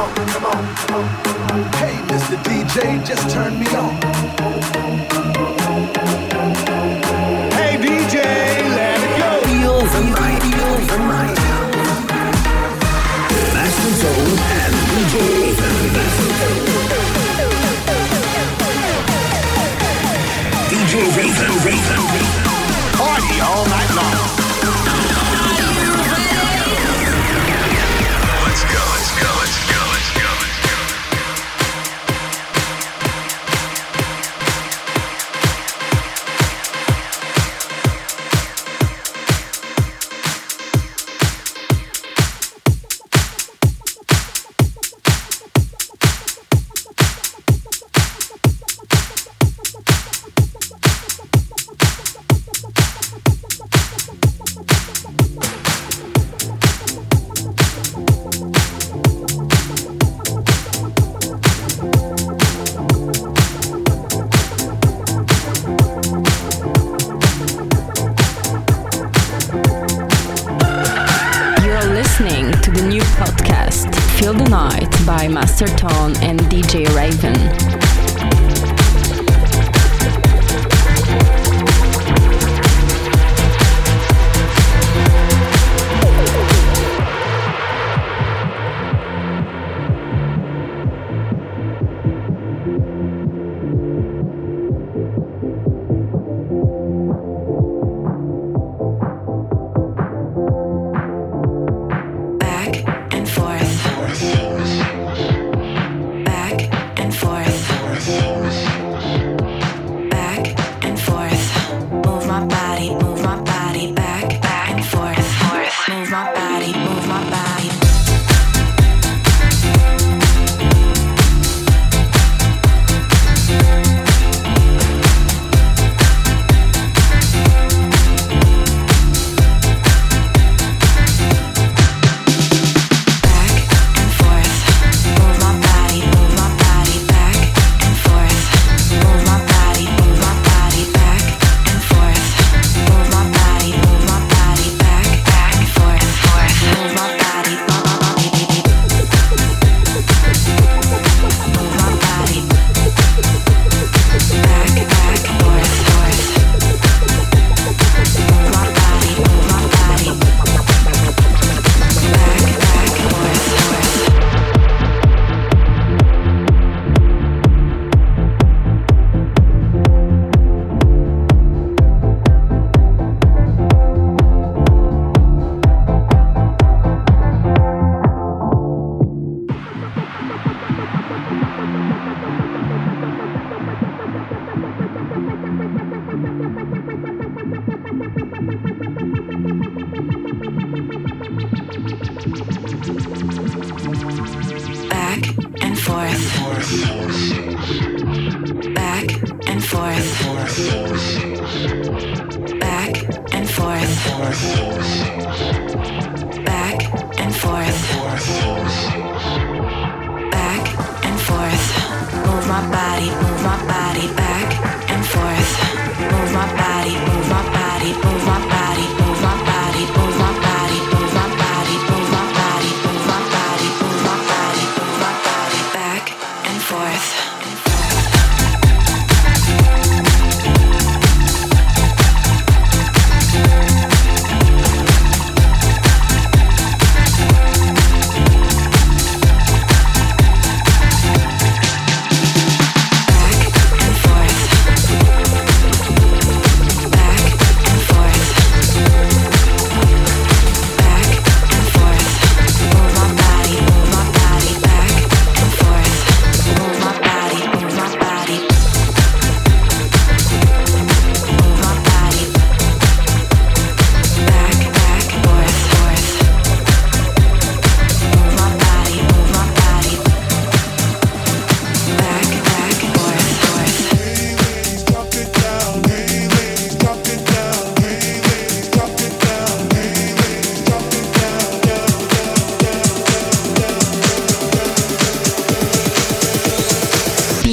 on, come on, come on. Hey, Mr. DJ, just turn me on.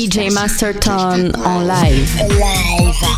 DJ Masterton on live. live.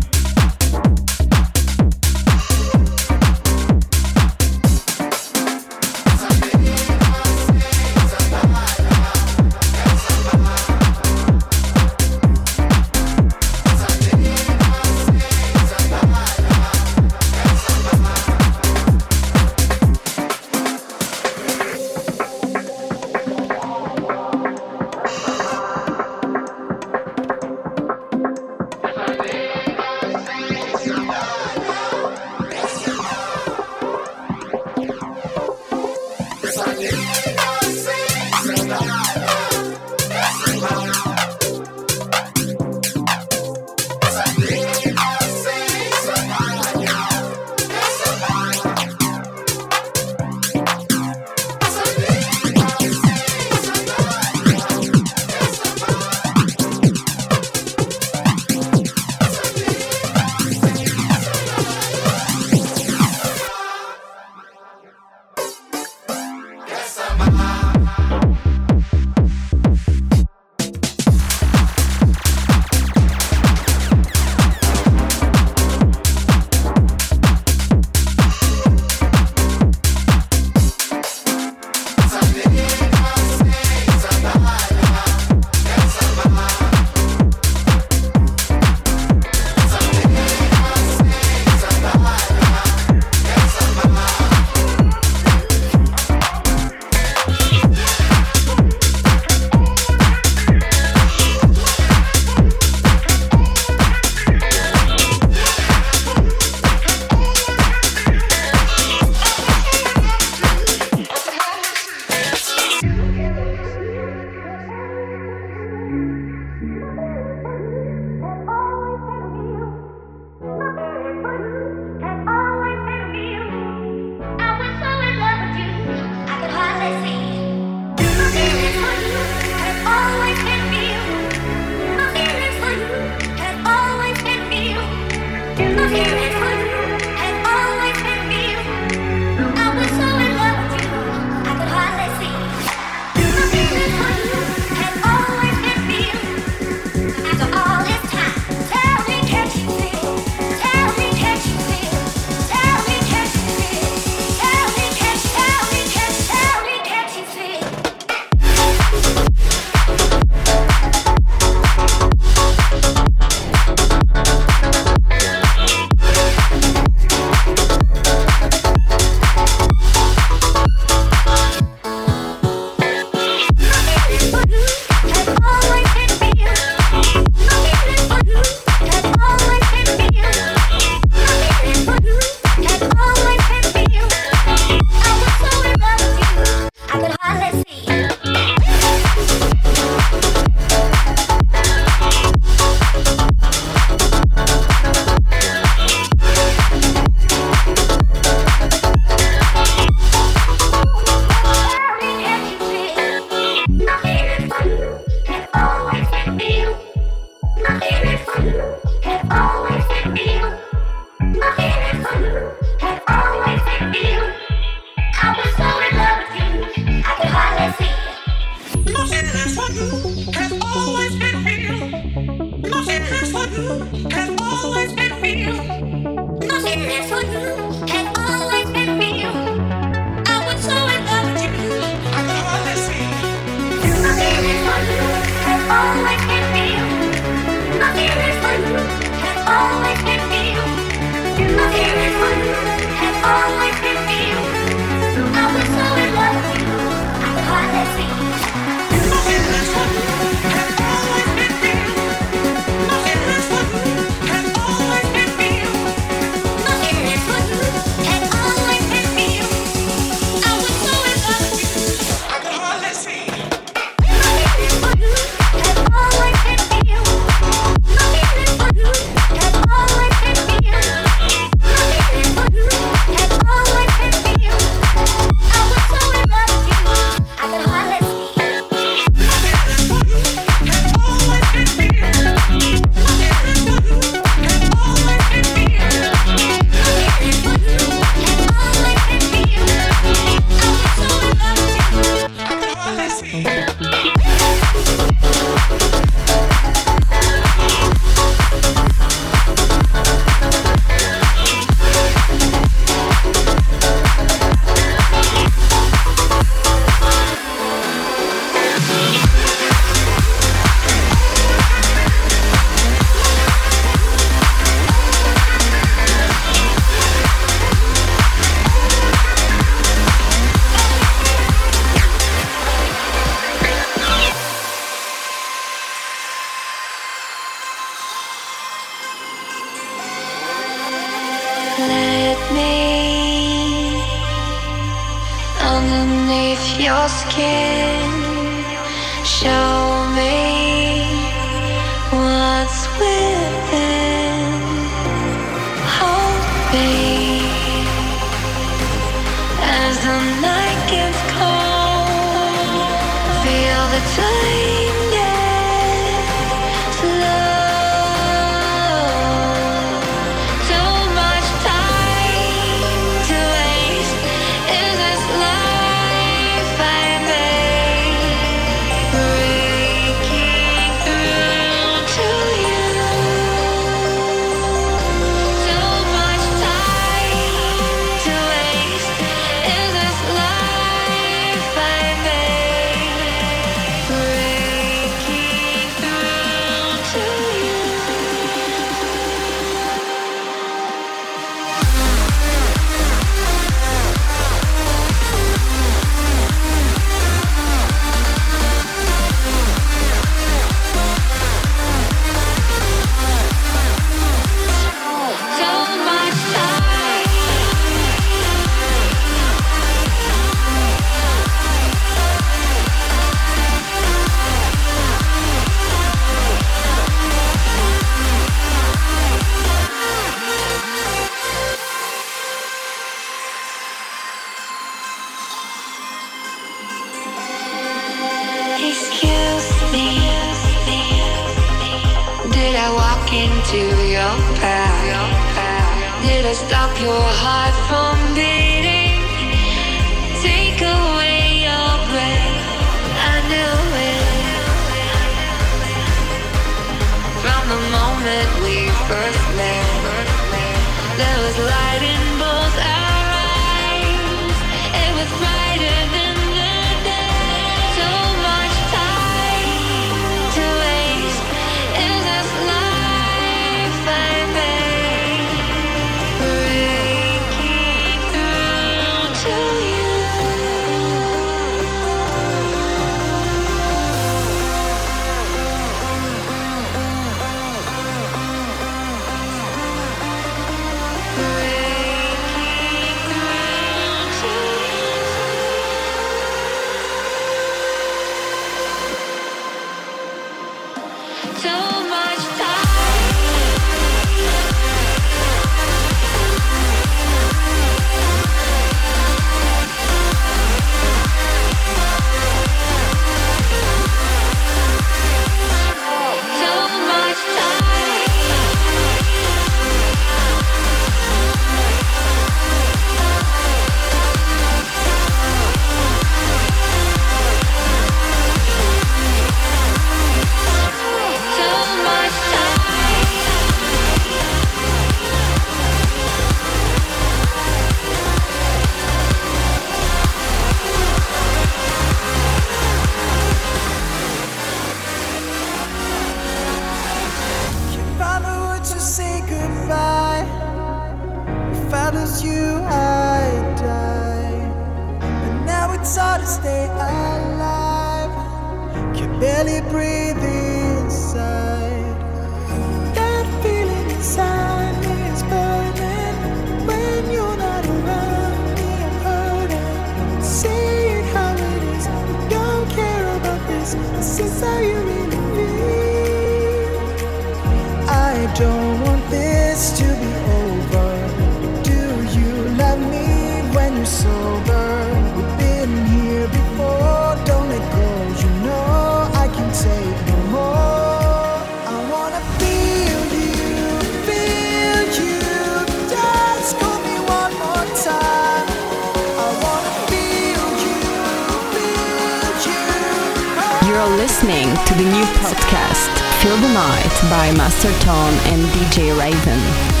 Master Tone and DJ Raven.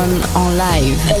Masterton en live. Live.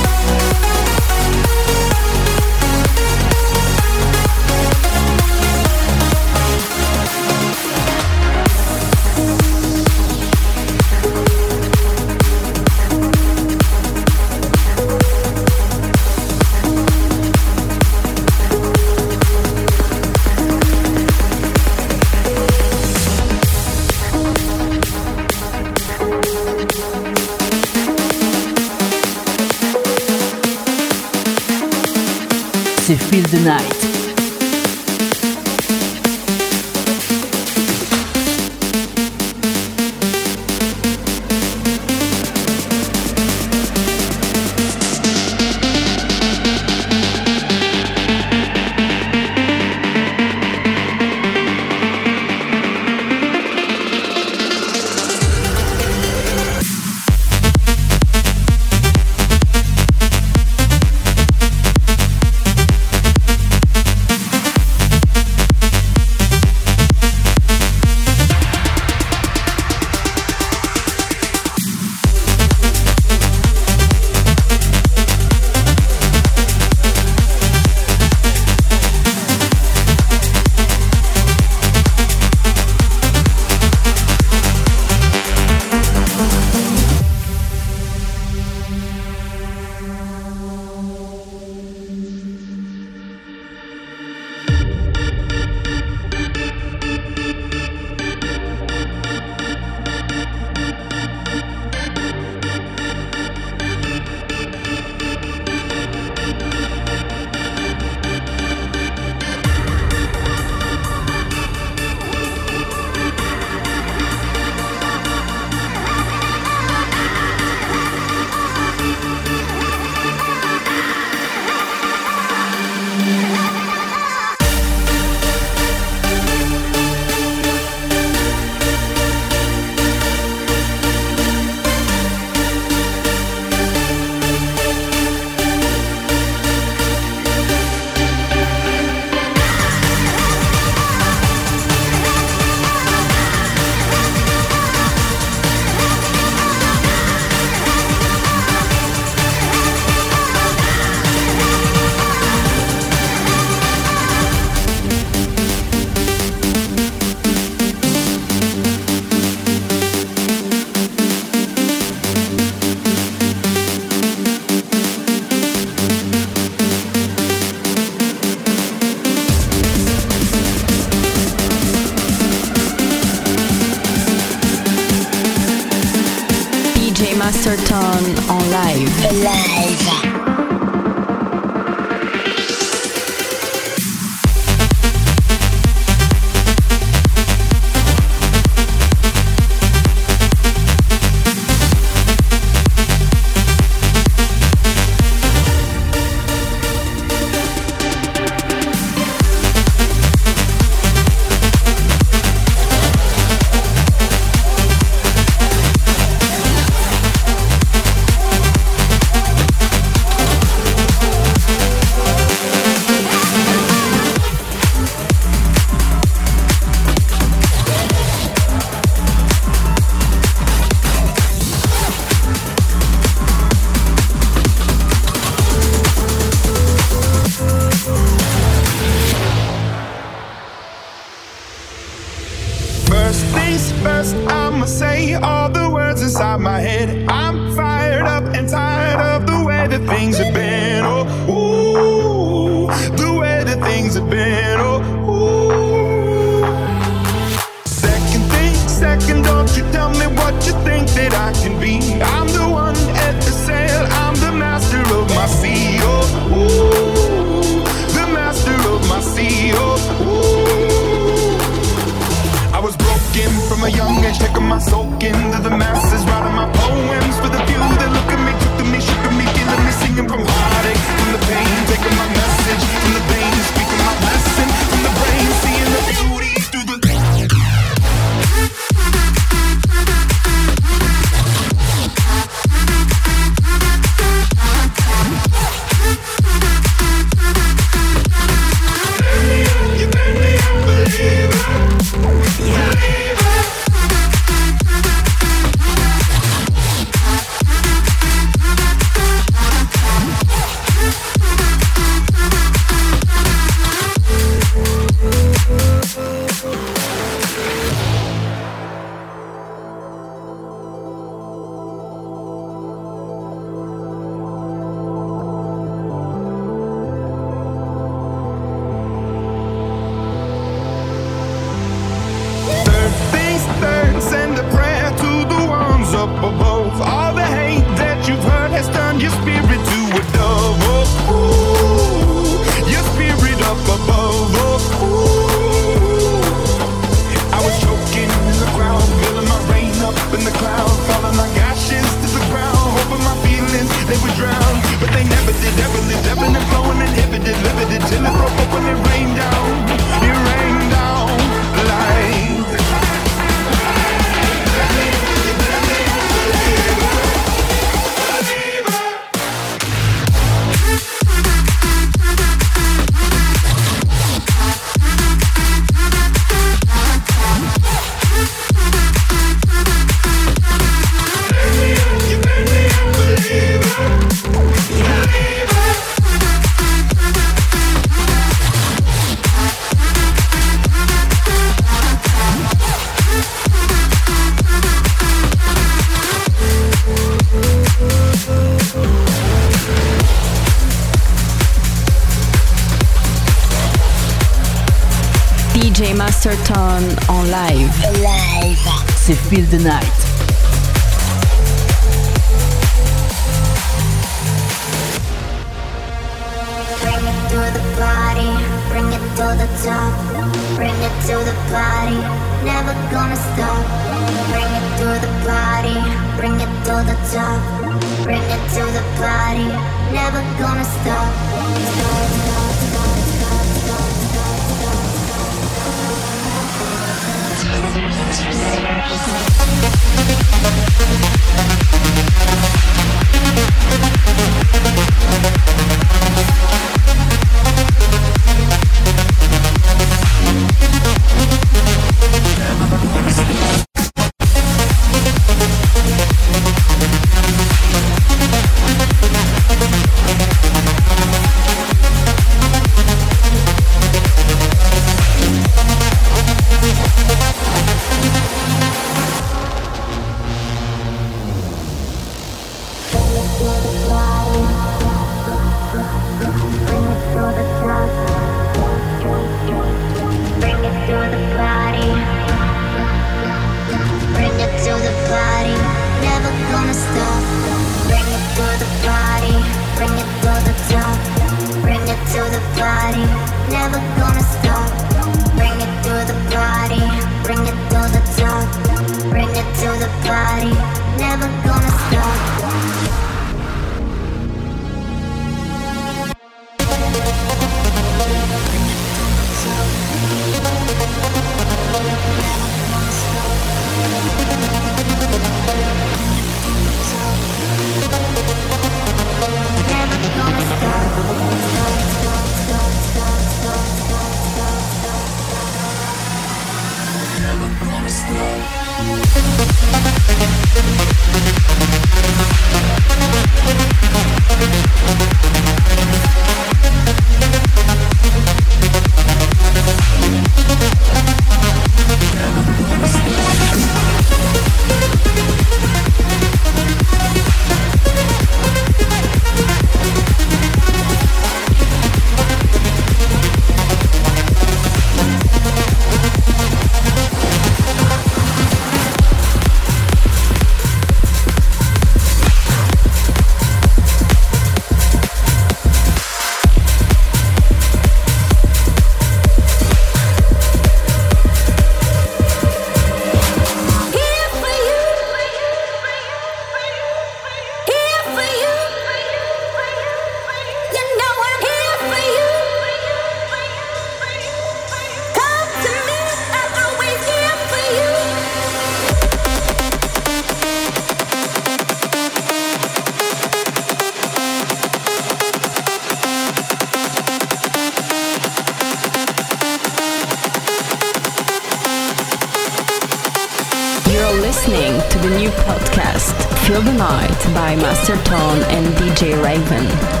the Night by Master Tone and DJ Raven.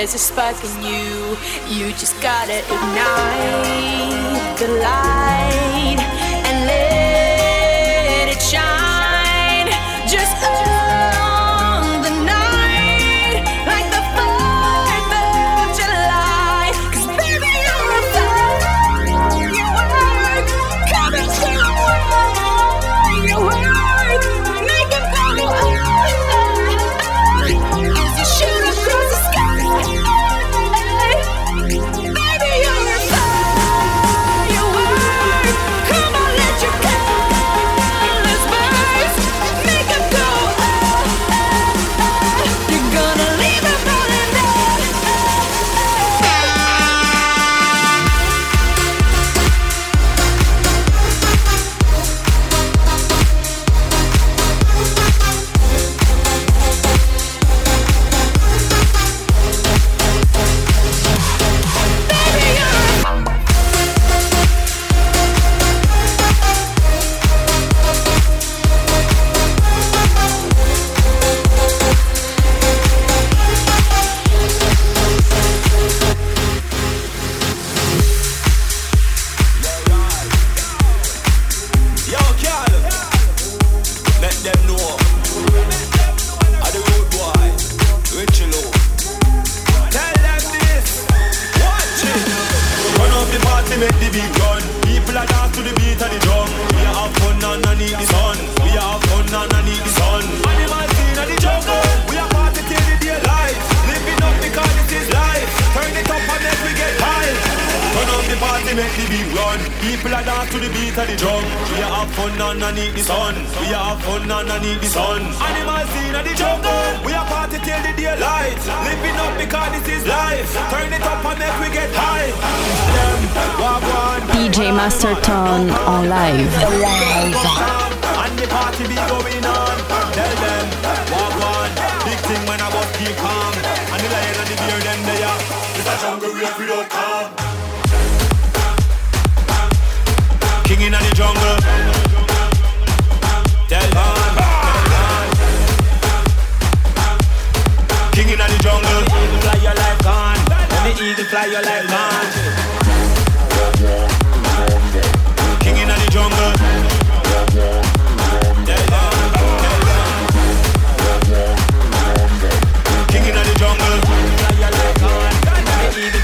there's a spark in you. You just gotta ignite the light. underneath the sun. We have fun underneath the sun. Animals in the jungle. We are party till the daylight. Living up because this is life. Turn it up and make we get high. DJ Masterton on live. Live. And the party be going on. Tell them, walk on. Big thing when I keep calm. And the lion and the bear them they are. It's a jungle we. King in the jungle. eagle fly you like. King in the jungle. Fly you like vantage. Eagle.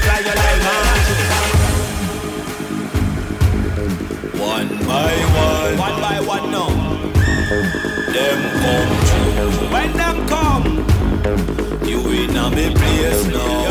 One by one. One by one. Them come to. When them come, you in a me place now.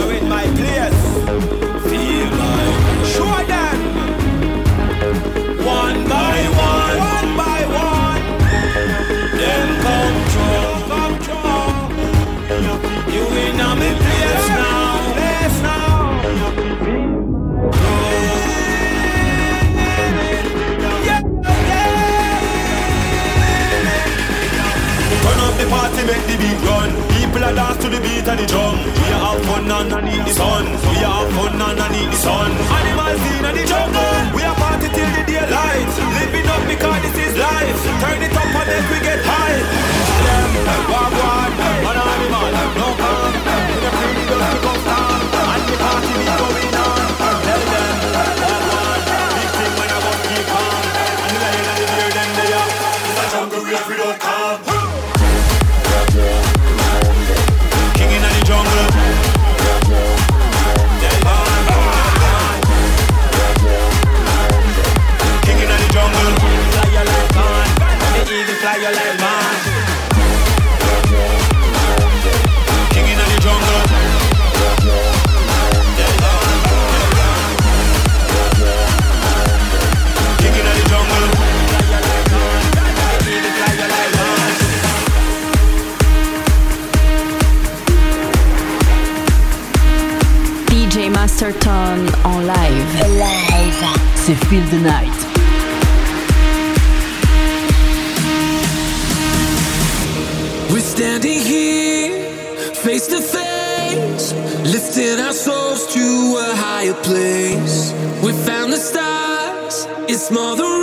Make the beat run. People are dance to the beat of the drum. We are have fun underneath the sun. We are have fun underneath the sun. Animals in the jungle. We are party till the daylight. Living up because this is life. Turn it up and then we get high. Them, one, one animal, no calm. In the freedom to go down. And the party be going on. Tell them, one. Big thing when I go keep calm. And the lion and the bear, them they are. It's a jungle we don't calm. Fly your like man. C'est Feel the Night. We're standing here, face to face, lifting our souls to a higher place. We found the stars, it's more than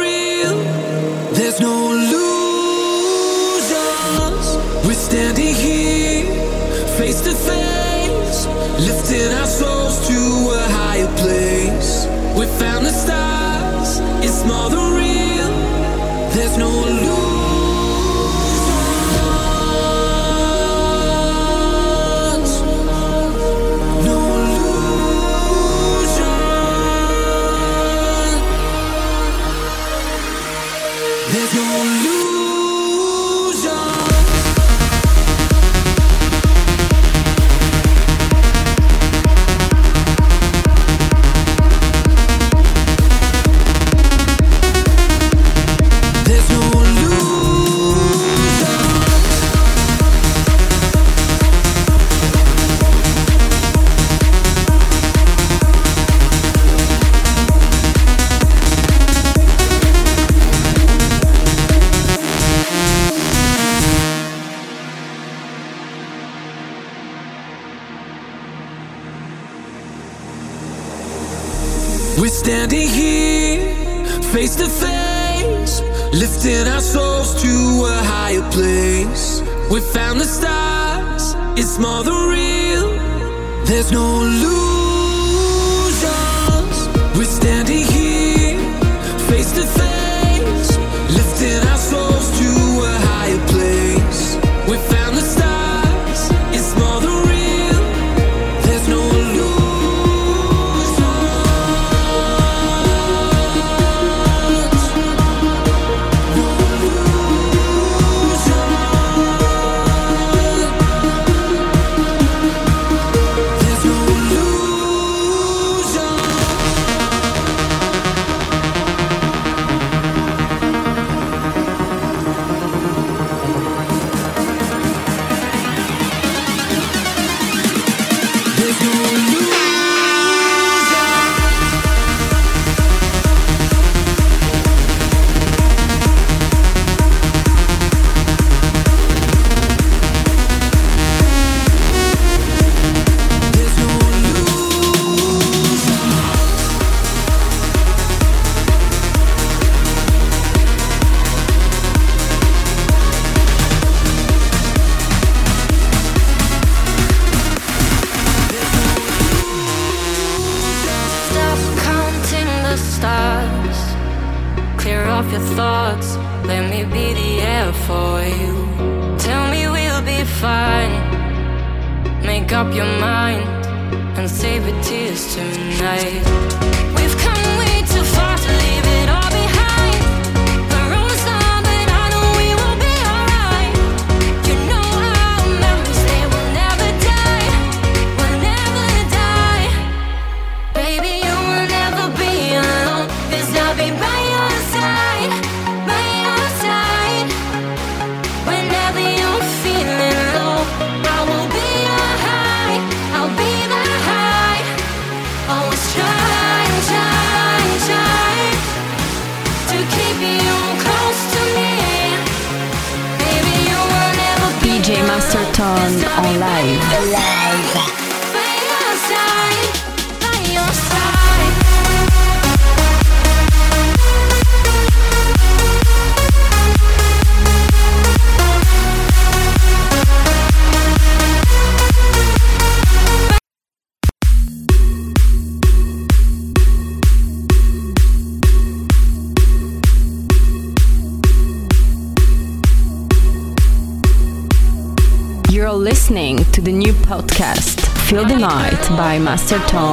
by Master Tone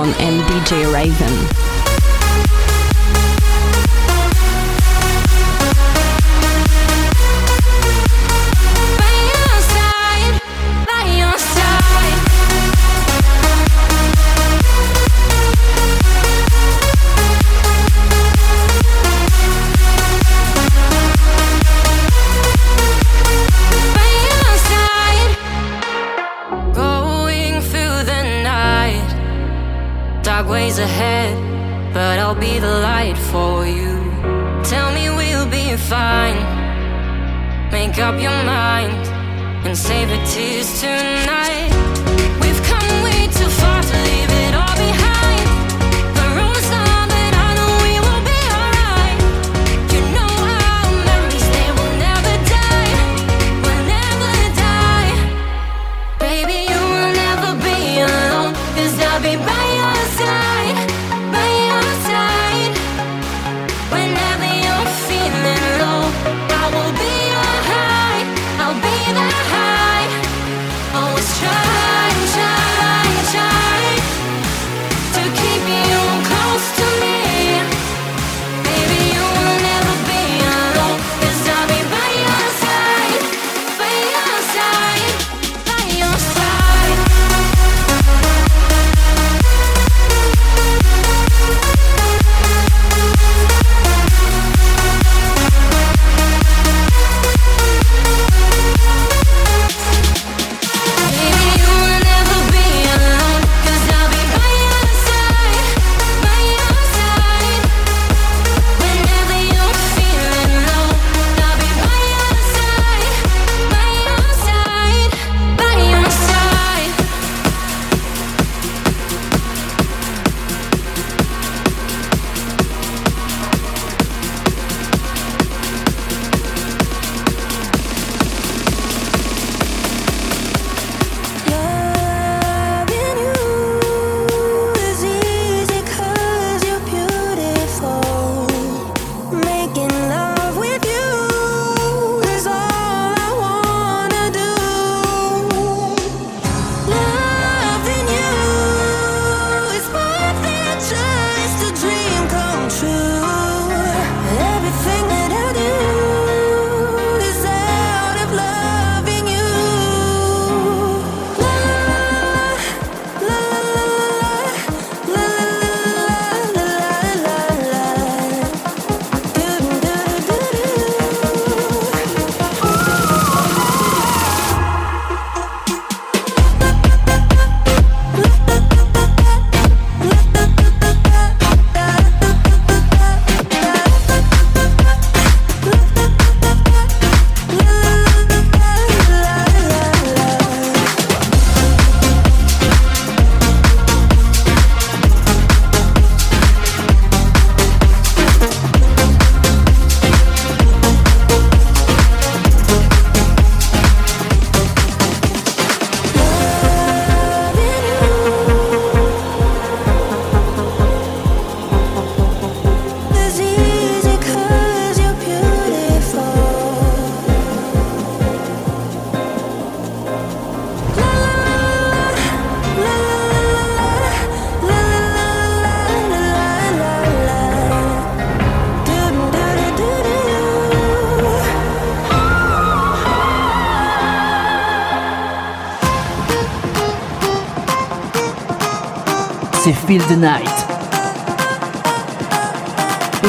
Feel the Night.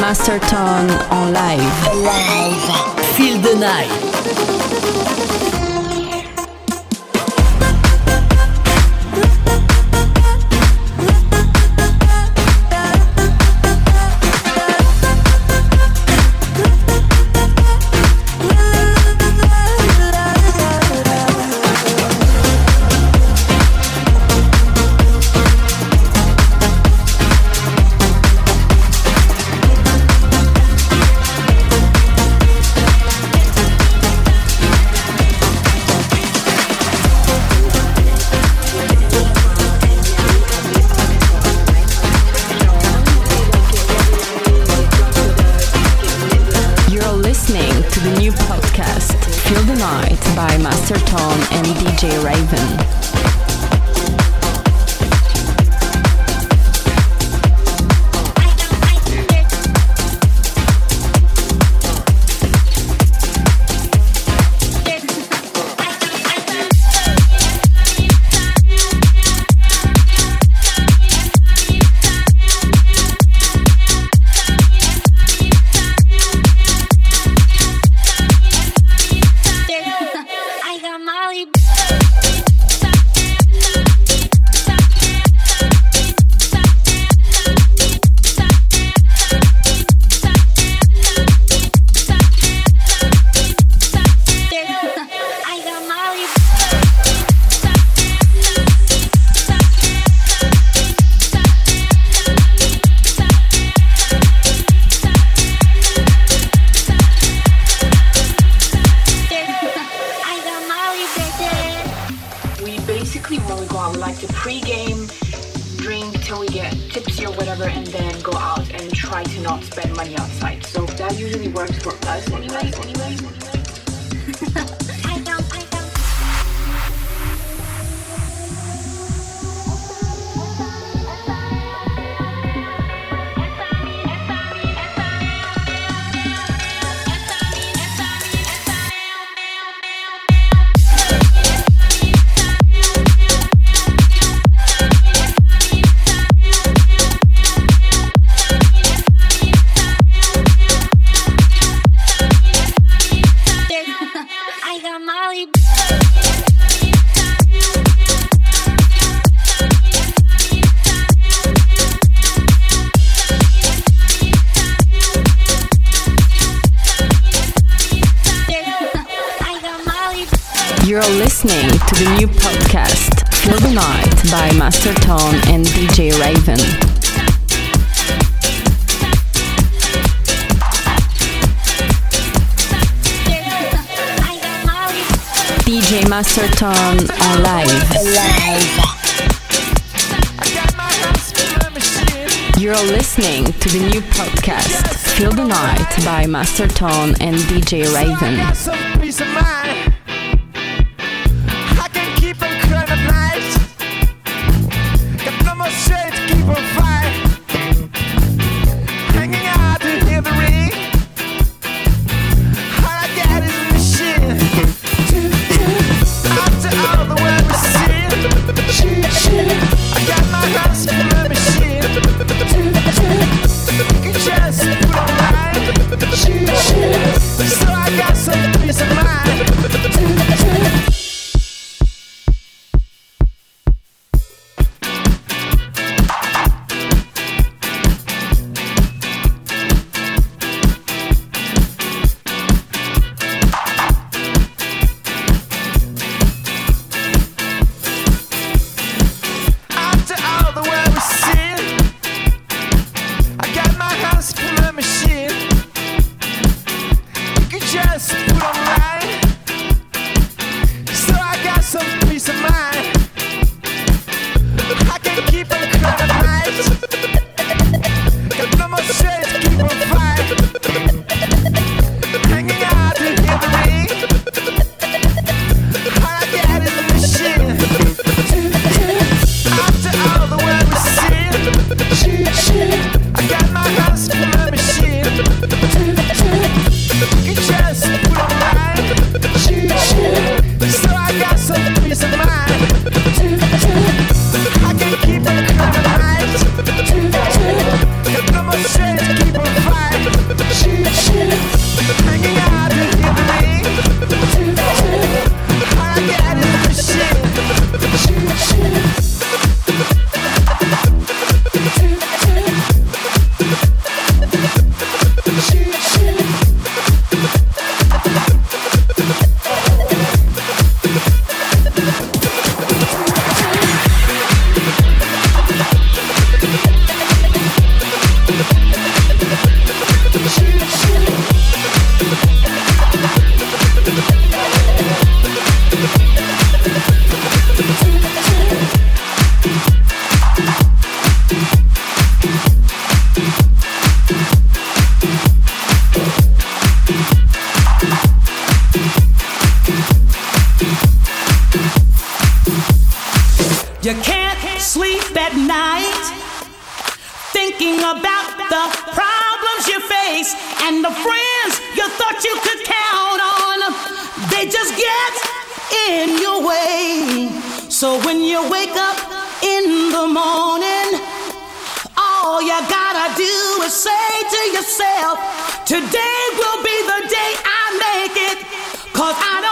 Master Tone en live. Live. And DJ Raven. Yeah. The friends you thought you could count on, they just get in your way. So when you wake up in the morning, all you gotta do is say to yourself, Today will be the day I make it. Cause I don't